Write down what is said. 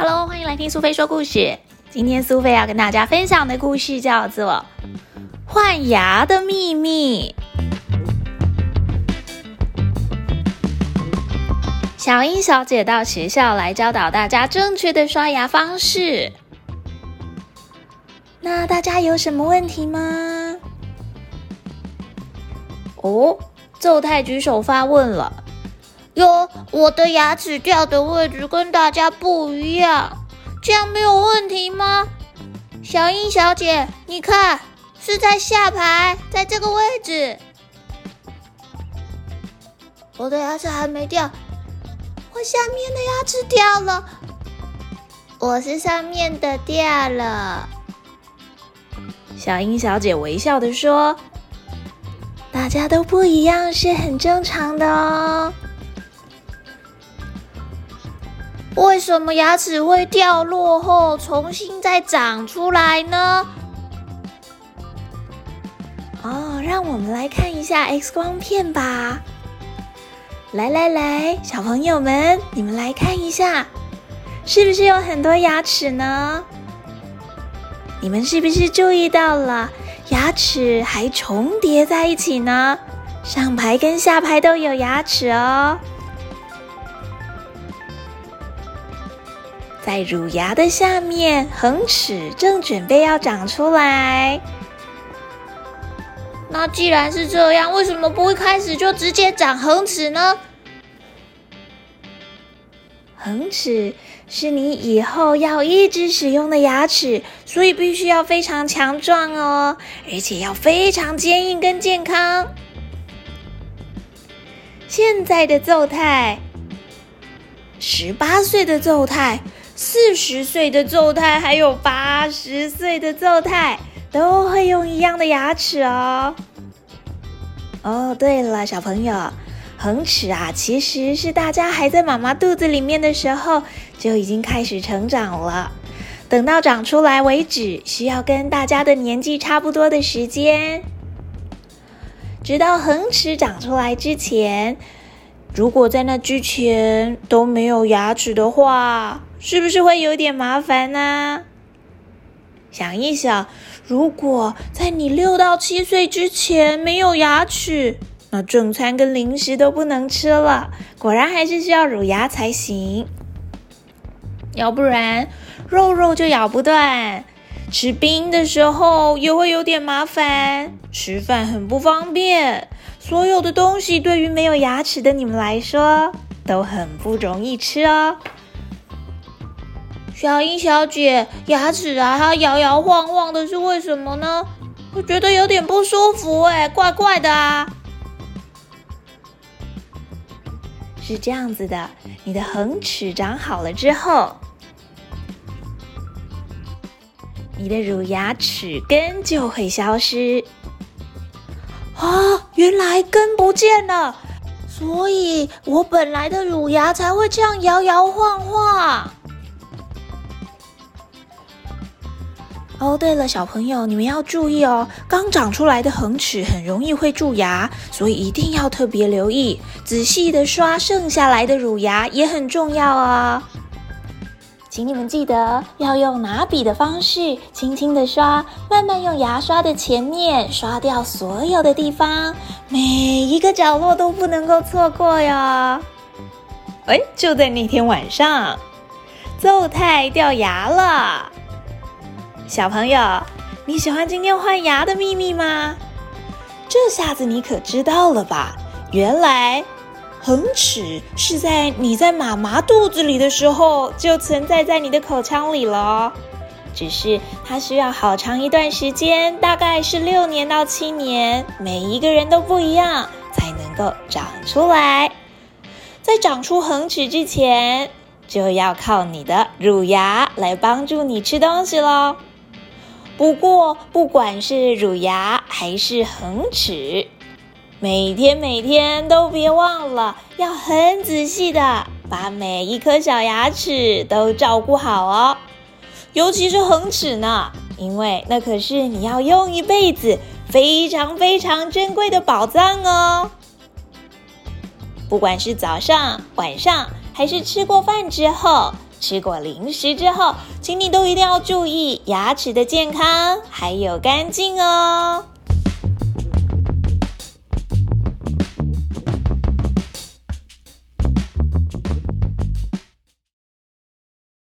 哈喽，欢迎来听苏菲说故事。今天苏菲要跟大家分享的故事叫做《换牙的秘密》。小英小姐到学校来教导大家正确的刷牙方式。那大家有什么问题吗？哦，奏太举手发问了。哟，我的牙齿掉的位置跟大家不一样，这样没有问题吗？小英小姐，你看，是在下排，在这个位置。我的牙齿还没掉，我下面的牙齿掉了，我是上面的掉了。小英小姐微笑的说：“大家都不一样，是很正常的哦。”为什么牙齿会掉落后重新再长出来呢？哦，让我们来看一下 X 光片吧。来来来，小朋友们，你们来看一下，是不是有很多牙齿呢？你们是不是注意到了，牙齿还重叠在一起呢？上排跟下排都有牙齿哦。在乳牙的下面，恒齿正准备要长出来。那既然是这样，为什么不一开始就直接长恒齿呢？恒齿是你以后要一直使用的牙齿，所以必须要非常强壮哦，而且要非常坚硬跟健康。现在的奏太，十八岁的奏太。四十岁的奏太，还有八十岁的奏太，都会用一样的牙齿哦。哦，对了，小朋友，恒齿啊，其实是大家还在妈妈肚子里面的时候就已经开始成长了，等到长出来为止，需要跟大家的年纪差不多的时间。直到恒齿长出来之前，如果在那之前都没有牙齿的话，是不是会有点麻烦呢？想一想，如果在你六到七岁之前没有牙齿，那正餐跟零食都不能吃了。果然还是需要乳牙才行，要不然肉肉就咬不断，吃冰的时候也会有点麻烦，吃饭很不方便。所有的东西对于没有牙齿的你们来说都很不容易吃哦。小英小姐，牙齿啊，它摇摇晃晃的，是为什么呢？我觉得有点不舒服，哎，怪怪的啊。是这样子的，你的恒齿长好了之后，你的乳牙齿根就会消失。啊，原来根不见了，所以我本来的乳牙才会这样摇摇晃晃。哦，对了，小朋友，你们要注意哦，刚长出来的恒齿很容易会蛀牙，所以一定要特别留意，仔细的刷剩下来的乳牙也很重要哦。请你们记得要用拿笔的方式，轻轻的刷，慢慢用牙刷的前面刷掉所有的地方，每一个角落都不能够错过哟。哎，就在那天晚上，奏太掉牙了。小朋友，你喜欢今天换牙的秘密吗？这下子你可知道了吧？原来恒齿是在你在妈妈肚子里的时候就存在在你的口腔里了，只是它需要好长一段时间，大概是六年到七年，每一个人都不一样，才能够长出来。在长出恒齿之前，就要靠你的乳牙来帮助你吃东西喽。不过，不管是乳牙还是恒齿，每天每天都别忘了要很仔细的把每一颗小牙齿都照顾好哦。尤其是恒齿呢，因为那可是你要用一辈子非常非常珍贵的宝藏哦。不管是早上、晚上，还是吃过饭之后，吃过零食之后，请你都一定要注意牙齿的健康还有干净哦。